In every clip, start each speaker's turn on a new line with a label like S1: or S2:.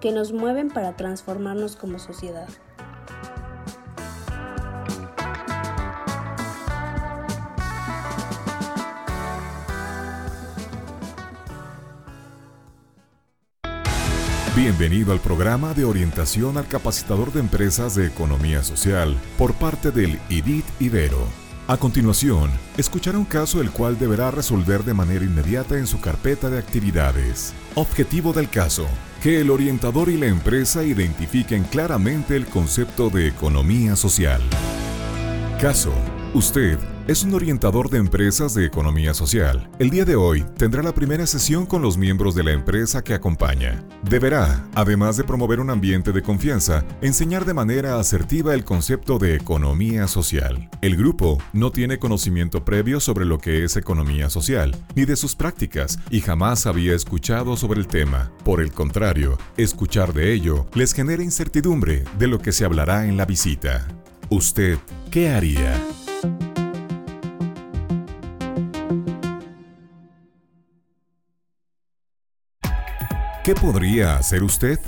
S1: que nos mueven para transformarnos como sociedad.
S2: Bienvenido al programa de orientación al capacitador de empresas de economía social por parte del IDIT Ibero. A continuación, escuchará un caso el cual deberá resolver de manera inmediata en su carpeta de actividades. Objetivo del caso, que el orientador y la empresa identifiquen claramente el concepto de economía social. Caso, usted es un orientador de empresas de economía social. El día de hoy tendrá la primera sesión con los miembros de la empresa que acompaña. Deberá, además de promover un ambiente de confianza, enseñar de manera asertiva el concepto de economía social. El grupo no tiene conocimiento previo sobre lo que es economía social, ni de sus prácticas, y jamás había escuchado sobre el tema. Por el contrario, escuchar de ello les genera incertidumbre de lo que se hablará en la visita. ¿Usted qué haría? ¿Qué podría hacer usted?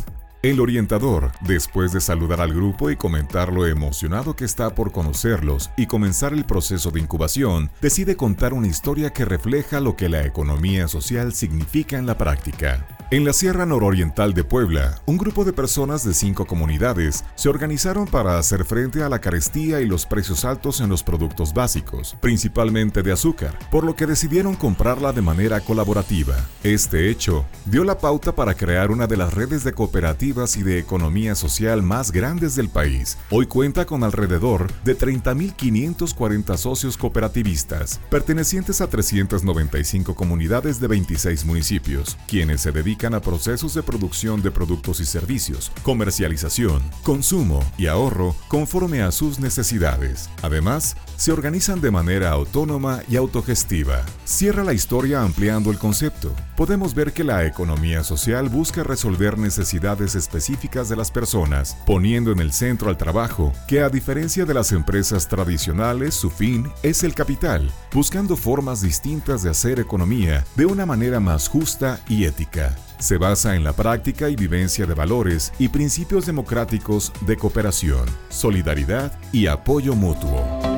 S2: El orientador, después de saludar al grupo y comentar lo emocionado que está por conocerlos y comenzar el proceso de incubación, decide contar una historia que refleja lo que la economía social significa en la práctica. En la Sierra Nororiental de Puebla, un grupo de personas de cinco comunidades se organizaron para hacer frente a la carestía y los precios altos en los productos básicos, principalmente de azúcar, por lo que decidieron comprarla de manera colaborativa. Este hecho dio la pauta para crear una de las redes de cooperativas y de economía social más grandes del país. Hoy cuenta con alrededor de 30.540 socios cooperativistas, pertenecientes a 395 comunidades de 26 municipios, quienes se dedican a procesos de producción de productos y servicios, comercialización, consumo y ahorro conforme a sus necesidades. Además, se organizan de manera autónoma y autogestiva. Cierra la historia ampliando el concepto. Podemos ver que la economía social busca resolver necesidades específicas de las personas, poniendo en el centro al trabajo, que a diferencia de las empresas tradicionales, su fin es el capital, buscando formas distintas de hacer economía de una manera más justa y ética. Se basa en la práctica y vivencia de valores y principios democráticos de cooperación, solidaridad y apoyo mutuo.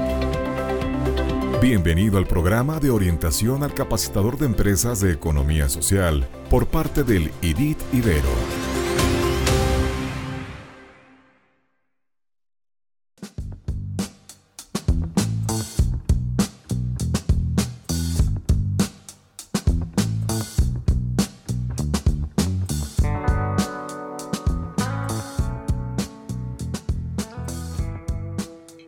S2: Bienvenido al programa de orientación al capacitador de empresas de economía social por parte del IDIT Ibero.